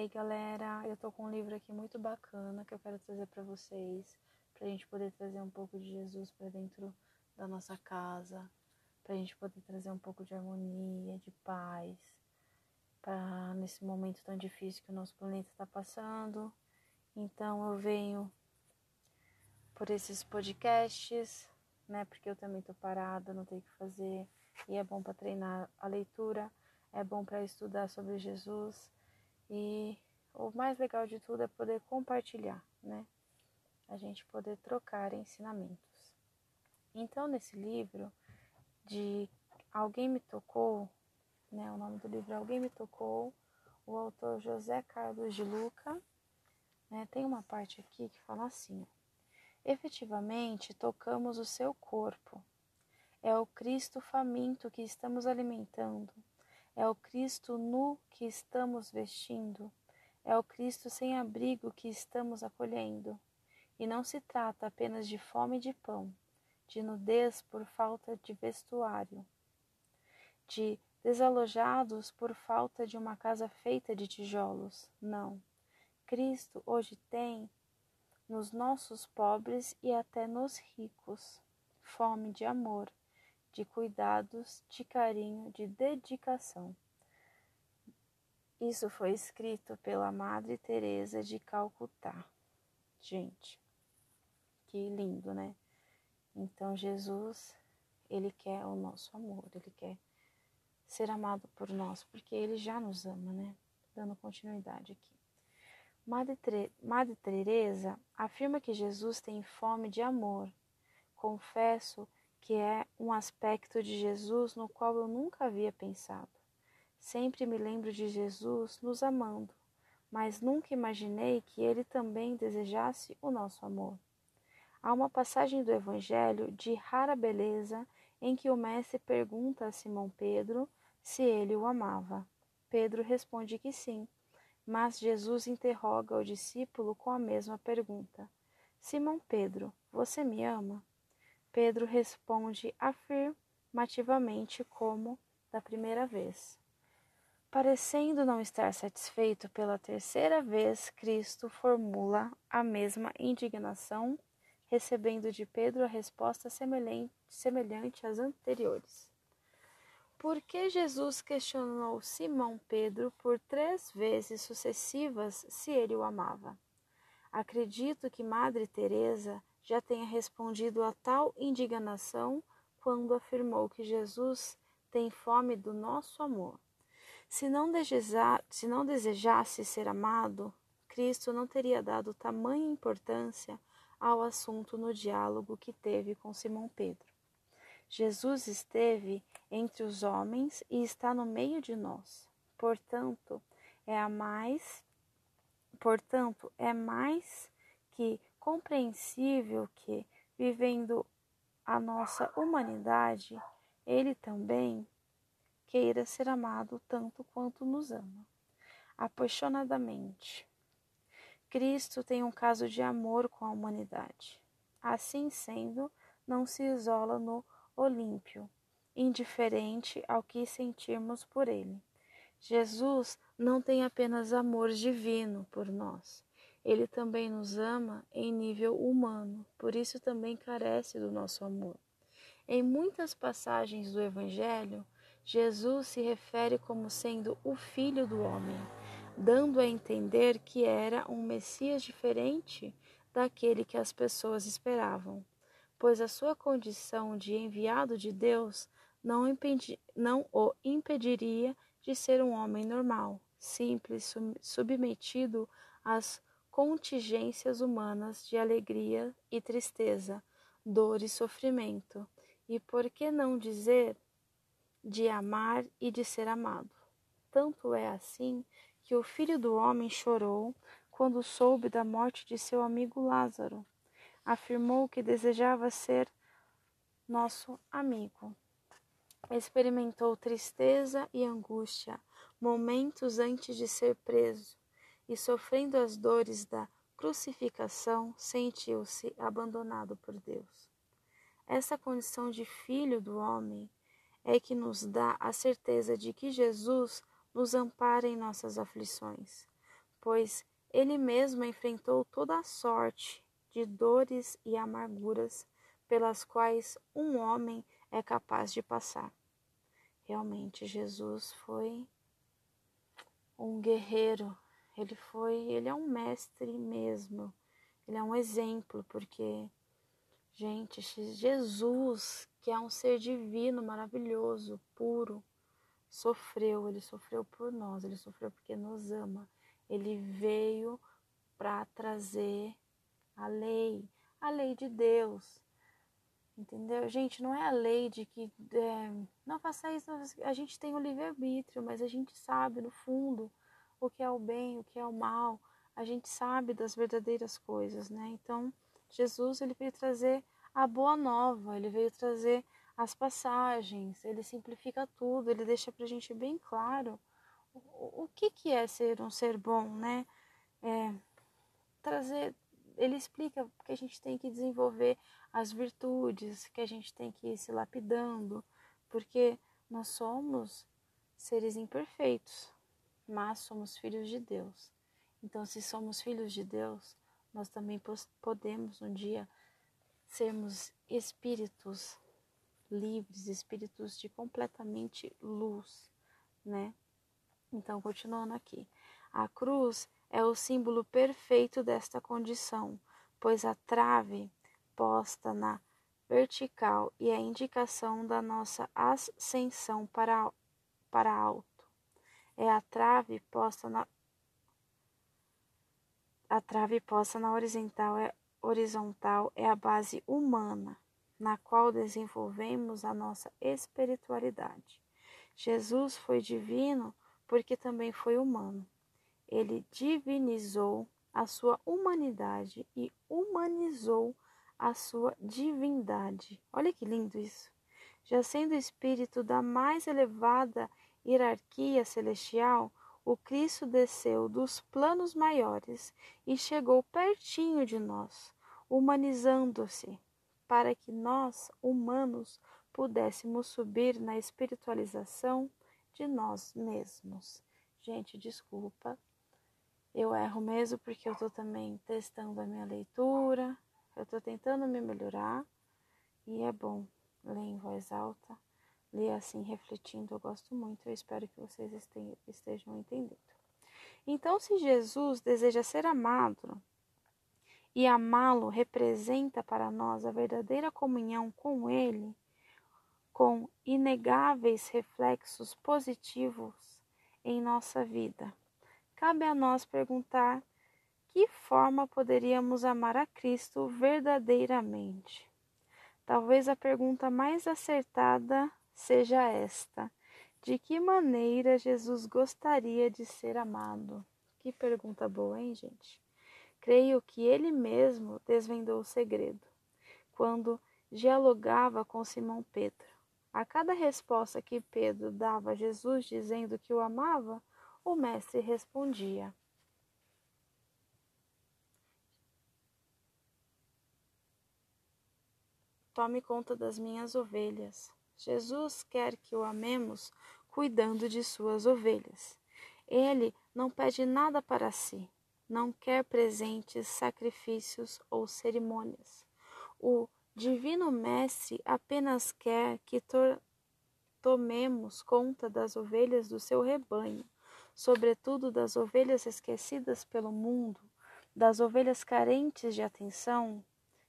aí, galera, eu tô com um livro aqui muito bacana que eu quero trazer para vocês, pra gente poder trazer um pouco de Jesus para dentro da nossa casa, pra gente poder trazer um pouco de harmonia, de paz, para nesse momento tão difícil que o nosso planeta está passando. Então eu venho por esses podcasts, né? Porque eu também tô parada, não tenho o que fazer e é bom para treinar a leitura, é bom para estudar sobre Jesus e o mais legal de tudo é poder compartilhar, né? A gente poder trocar ensinamentos. Então, nesse livro de Alguém Me Tocou, né? O nome do livro é Alguém Me Tocou, o autor José Carlos de Luca, né? Tem uma parte aqui que fala assim: Efetivamente, tocamos o seu corpo. É o Cristo faminto que estamos alimentando é o Cristo nu que estamos vestindo, é o Cristo sem abrigo que estamos acolhendo. E não se trata apenas de fome de pão, de nudez por falta de vestuário, de desalojados por falta de uma casa feita de tijolos. Não. Cristo hoje tem nos nossos pobres e até nos ricos fome de amor, de cuidados, de carinho, de dedicação. Isso foi escrito pela Madre Teresa de Calcutá. Gente, que lindo, né? Então Jesus, ele quer o nosso amor, ele quer ser amado por nós, porque ele já nos ama, né? Dando continuidade aqui. Madre, Teresa afirma que Jesus tem fome de amor. Confesso que é um aspecto de Jesus no qual eu nunca havia pensado. Sempre me lembro de Jesus nos amando, mas nunca imaginei que ele também desejasse o nosso amor. Há uma passagem do Evangelho de rara beleza em que o Mestre pergunta a Simão Pedro se ele o amava. Pedro responde que sim, mas Jesus interroga o discípulo com a mesma pergunta: Simão Pedro, você me ama? Pedro responde afirmativamente, como da primeira vez. Parecendo não estar satisfeito pela terceira vez, Cristo formula a mesma indignação, recebendo de Pedro a resposta semelhante, semelhante às anteriores. Por que Jesus questionou Simão Pedro por três vezes sucessivas se ele o amava? Acredito que Madre Teresa já tenha respondido a tal indignação quando afirmou que Jesus tem fome do nosso amor. Se não, desejar, se não desejasse ser amado, Cristo não teria dado tamanha importância ao assunto no diálogo que teve com Simão Pedro. Jesus esteve entre os homens e está no meio de nós. Portanto, é a mais portanto, é mais que compreensível que, vivendo a nossa humanidade, ele também queira ser amado tanto quanto nos ama, apaixonadamente. Cristo tem um caso de amor com a humanidade. Assim sendo, não se isola no Olímpio, indiferente ao que sentirmos por ele. Jesus não tem apenas amor divino por nós, ele também nos ama em nível humano, por isso também carece do nosso amor. Em muitas passagens do Evangelho, Jesus se refere como sendo o Filho do Homem, dando a entender que era um Messias diferente daquele que as pessoas esperavam, pois a sua condição de enviado de Deus não, impedi não o impediria de ser um homem normal, simples, submetido às contingências humanas de alegria e tristeza, dor e sofrimento, e por que não dizer de amar e de ser amado? Tanto é assim que o filho do homem chorou quando soube da morte de seu amigo Lázaro. Afirmou que desejava ser nosso amigo. Experimentou tristeza e angústia momentos antes de ser preso e sofrendo as dores da crucificação, sentiu-se abandonado por Deus. Essa condição de filho do homem é que nos dá a certeza de que Jesus nos ampara em nossas aflições. pois ele mesmo enfrentou toda a sorte de dores e amarguras pelas quais um homem é capaz de passar. Realmente, Jesus foi um guerreiro, ele foi, ele é um mestre mesmo, ele é um exemplo, porque, gente, Jesus, que é um ser divino, maravilhoso, puro, sofreu, ele sofreu por nós, ele sofreu porque nos ama. Ele veio para trazer a lei, a lei de Deus. Entendeu? Gente, não é a lei de que é, não faça isso, a gente tem o livre-arbítrio, mas a gente sabe no fundo o que é o bem, o que é o mal, a gente sabe das verdadeiras coisas, né? Então, Jesus ele veio trazer a boa nova, ele veio trazer as passagens, ele simplifica tudo, ele deixa para a gente bem claro o, o, que, que é ser um ser bom, né? É, trazer, ele explica que a gente tem que desenvolver as virtudes, que a gente tem que ir se lapidando, porque nós somos seres imperfeitos, mas somos filhos de Deus. Então, se somos filhos de Deus, nós também podemos um dia sermos espíritos livres, espíritos de completamente luz, né? Então, continuando aqui. A cruz é o símbolo perfeito desta condição, pois a trave posta na vertical e a indicação da nossa ascensão para, para alto. É a trave posta na a trave posta na horizontal é, horizontal é a base humana na qual desenvolvemos a nossa espiritualidade. Jesus foi divino porque também foi humano. Ele divinizou a sua humanidade e humanizou a sua divindade. Olha que lindo isso! Já sendo espírito da mais elevada hierarquia celestial, o Cristo desceu dos planos maiores e chegou pertinho de nós, humanizando-se para que nós, humanos, pudéssemos subir na espiritualização de nós mesmos. Gente, desculpa, eu erro mesmo porque eu estou também testando a minha leitura, eu estou tentando me melhorar e é bom ler em voz alta, ler assim refletindo, eu gosto muito, eu espero que vocês estejam entendendo. Então, se Jesus deseja ser amado, e amá-lo representa para nós a verdadeira comunhão com Ele, com inegáveis reflexos positivos em nossa vida. Cabe a nós perguntar que forma poderíamos amar a Cristo verdadeiramente. Talvez a pergunta mais acertada seja esta: de que maneira Jesus gostaria de ser amado? Que pergunta boa, hein, gente? Creio que ele mesmo desvendou o segredo, quando dialogava com Simão Pedro. A cada resposta que Pedro dava a Jesus dizendo que o amava, o mestre respondia: Tome conta das minhas ovelhas. Jesus quer que o amemos cuidando de suas ovelhas. Ele não pede nada para si, não quer presentes, sacrifícios ou cerimônias. O Divino Mestre apenas quer que to tomemos conta das ovelhas do seu rebanho, sobretudo das ovelhas esquecidas pelo mundo, das ovelhas carentes de atenção,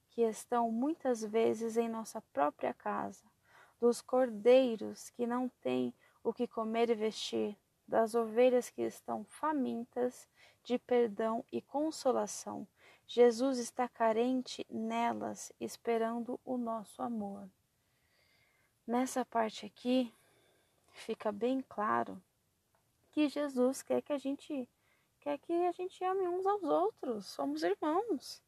que estão muitas vezes em nossa própria casa, dos cordeiros que não têm o que comer e vestir, das ovelhas que estão famintas de perdão e consolação. Jesus está carente nelas, esperando o nosso amor. Nessa parte aqui, fica bem claro que Jesus quer que a gente quer que a gente ame uns aos outros, somos irmãos.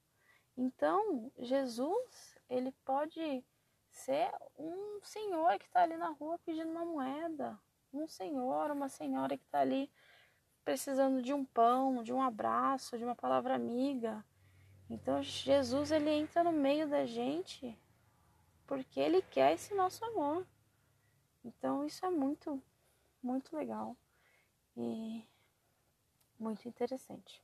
Então, Jesus, ele pode ser um senhor que está ali na rua pedindo uma moeda, um senhor, uma senhora que está ali precisando de um pão, de um abraço, de uma palavra amiga. Então Jesus ele entra no meio da gente porque ele quer esse nosso amor. Então isso é muito muito legal e muito interessante.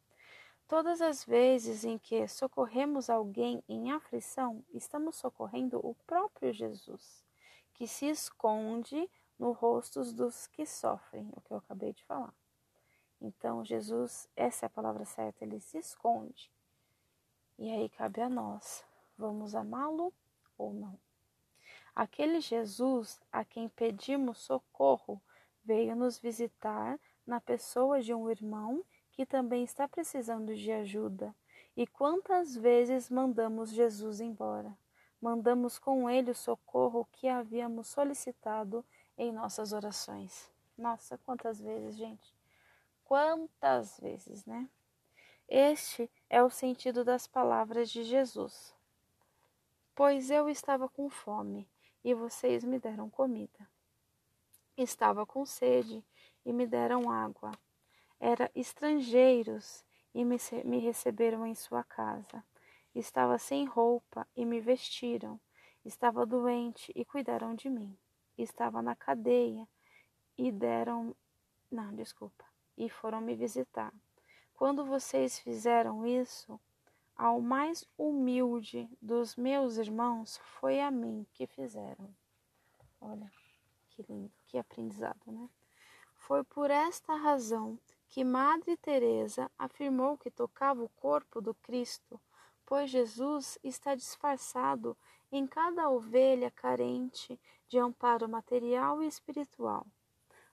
Todas as vezes em que socorremos alguém em aflição, estamos socorrendo o próprio Jesus, que se esconde no rosto dos que sofrem, o que eu acabei de falar. Então, Jesus, essa é a palavra certa, ele se esconde. E aí cabe a nós, vamos amá-lo ou não? Aquele Jesus a quem pedimos socorro veio nos visitar na pessoa de um irmão que também está precisando de ajuda. E quantas vezes mandamos Jesus embora? Mandamos com ele o socorro que havíamos solicitado em nossas orações. Nossa, quantas vezes, gente? Quantas vezes, né? Este é o sentido das palavras de Jesus. Pois eu estava com fome e vocês me deram comida. Estava com sede e me deram água. Era estrangeiros e me, me receberam em sua casa. Estava sem roupa e me vestiram. Estava doente e cuidaram de mim. Estava na cadeia e deram. Não, desculpa e foram me visitar. Quando vocês fizeram isso, ao mais humilde dos meus irmãos, foi a mim que fizeram. Olha, que lindo, que aprendizado, né? Foi por esta razão que Madre Teresa afirmou que tocava o corpo do Cristo, pois Jesus está disfarçado em cada ovelha carente de amparo material e espiritual.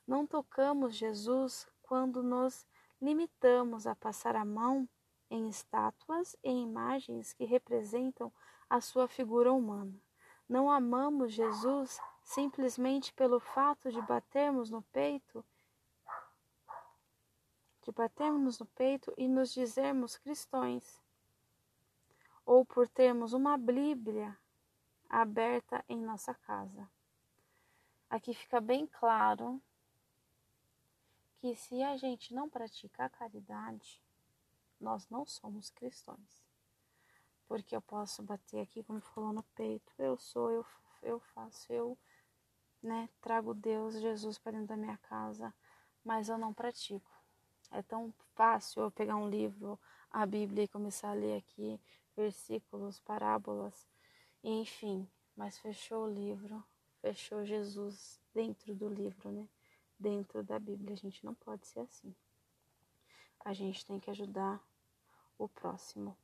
Não tocamos Jesus quando nos limitamos a passar a mão em estátuas e imagens que representam a sua figura humana. Não amamos Jesus simplesmente pelo fato de batermos no peito, de batermos no peito e nos dizermos cristãos, ou por termos uma Bíblia aberta em nossa casa. Aqui fica bem claro que se a gente não pratica a caridade, nós não somos cristãos. Porque eu posso bater aqui, como falou no peito, eu sou, eu, eu faço, eu né, trago Deus, Jesus para dentro da minha casa, mas eu não pratico. É tão fácil eu pegar um livro, a Bíblia, e começar a ler aqui versículos, parábolas, enfim, mas fechou o livro, fechou Jesus dentro do livro, né? dentro da Bíblia. A gente não pode ser assim. A gente tem que ajudar o próximo.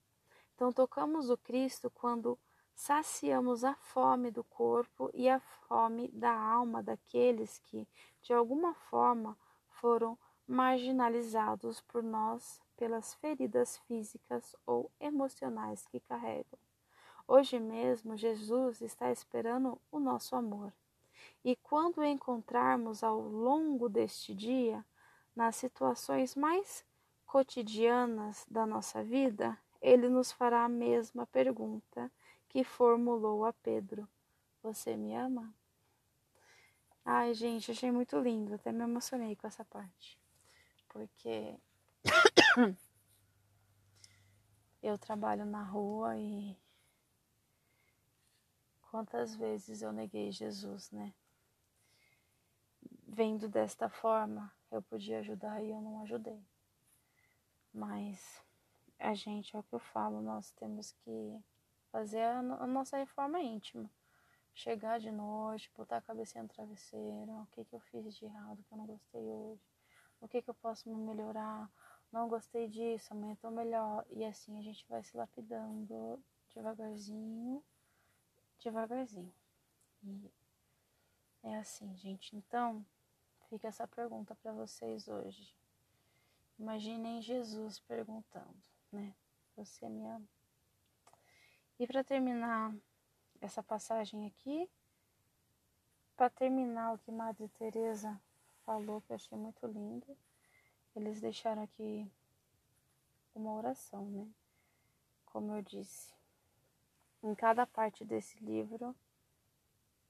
Então, tocamos o Cristo quando saciamos a fome do corpo e a fome da alma daqueles que, de alguma forma, foram marginalizados por nós pelas feridas físicas ou emocionais que carregam. Hoje mesmo, Jesus está esperando o nosso amor. E quando o encontrarmos ao longo deste dia, nas situações mais cotidianas da nossa vida, ele nos fará a mesma pergunta que formulou a Pedro: Você me ama? Ai, gente, achei muito lindo, até me emocionei com essa parte. Porque eu trabalho na rua e quantas vezes eu neguei Jesus, né? vendo desta forma, eu podia ajudar e eu não ajudei. Mas a gente, é o que eu falo, nós temos que fazer a, nossa reforma íntima. Chegar de noite, botar a cabecinha no travesseiro, o que, que eu fiz de errado que eu não gostei hoje, o que, que eu posso me melhorar, não gostei disso, amanhã tô melhor. E assim a gente vai se lapidando devagarzinho, devagarzinho. E é assim, gente. Então, fica essa pergunta para vocês hoje. Imaginem Jesus perguntando, né? Você me ama? E para terminar essa passagem aqui, para terminar o que Madre Teresa falou, que eu achei muito lindo, eles deixaram aqui uma oração, né? Como eu disse, em cada parte desse livro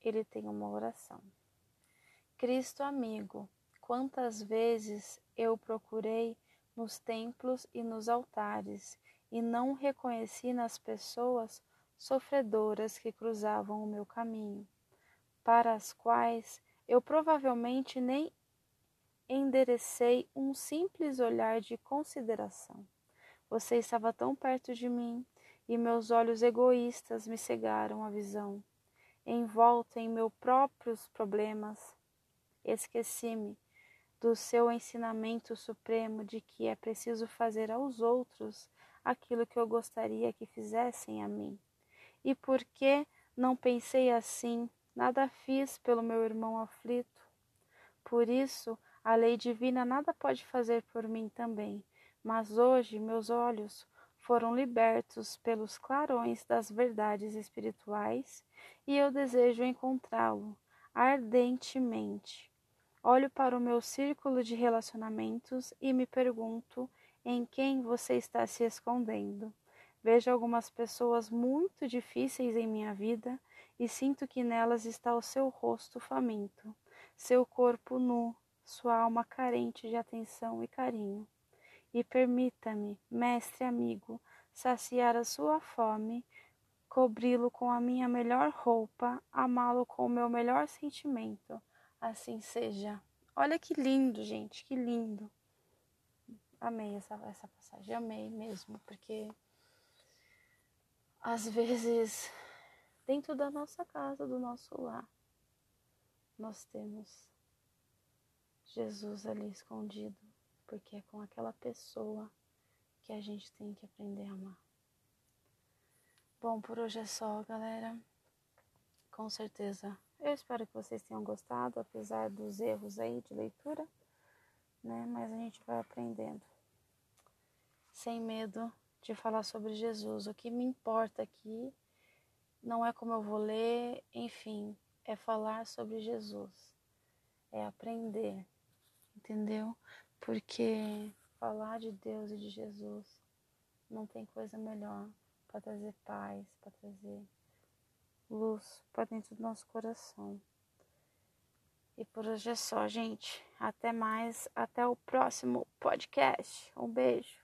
ele tem uma oração. Cristo amigo, quantas vezes eu procurei nos templos e nos altares e não reconheci nas pessoas sofredoras que cruzavam o meu caminho, para as quais eu provavelmente nem enderecei um simples olhar de consideração. Você estava tão perto de mim e meus olhos egoístas me cegaram a visão. Envolta em meus próprios problemas, esqueci-me do seu ensinamento supremo de que é preciso fazer aos outros aquilo que eu gostaria que fizessem a mim. E por que não pensei assim, nada fiz pelo meu irmão aflito? Por isso, a lei divina nada pode fazer por mim também. Mas hoje meus olhos foram libertos pelos clarões das verdades espirituais e eu desejo encontrá-lo ardentemente. Olho para o meu círculo de relacionamentos e me pergunto em quem você está se escondendo. Vejo algumas pessoas muito difíceis em minha vida e sinto que nelas está o seu rosto faminto, seu corpo nu, sua alma carente de atenção e carinho. E permita-me, mestre amigo, saciar a sua fome, cobri-lo com a minha melhor roupa, amá-lo com o meu melhor sentimento. Assim seja. Olha que lindo, gente, que lindo. Amei essa, essa passagem, amei mesmo, porque às vezes, dentro da nossa casa, do nosso lar, nós temos Jesus ali escondido, porque é com aquela pessoa que a gente tem que aprender a amar. Bom, por hoje é só, galera. Com certeza. Eu espero que vocês tenham gostado, apesar dos erros aí de leitura, né? Mas a gente vai aprendendo. Sem medo de falar sobre Jesus. O que me importa aqui não é como eu vou ler, enfim, é falar sobre Jesus. É aprender entendeu? Porque falar de Deus e de Jesus não tem coisa melhor para trazer paz, para trazer luz para dentro do nosso coração. E por hoje é só, gente. Até mais. Até o próximo podcast. Um beijo.